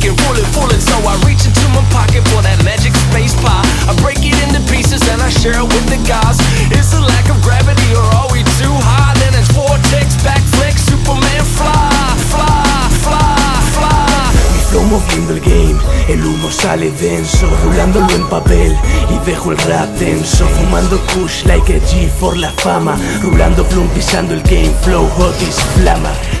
can pull it, pull it. So I reach into my pocket for that magic space pie. I break it into pieces and I share it with the guys. Is the lack of gravity or are we too high? Then it's vortex, backflip, Superman fly, fly, fly, fly. Mi flow el game, el humo sale denso, rulándolo en papel y dejo el rap denso, fumando kush like a G for la fama, rulando plum pisando el game, flow hot is flama.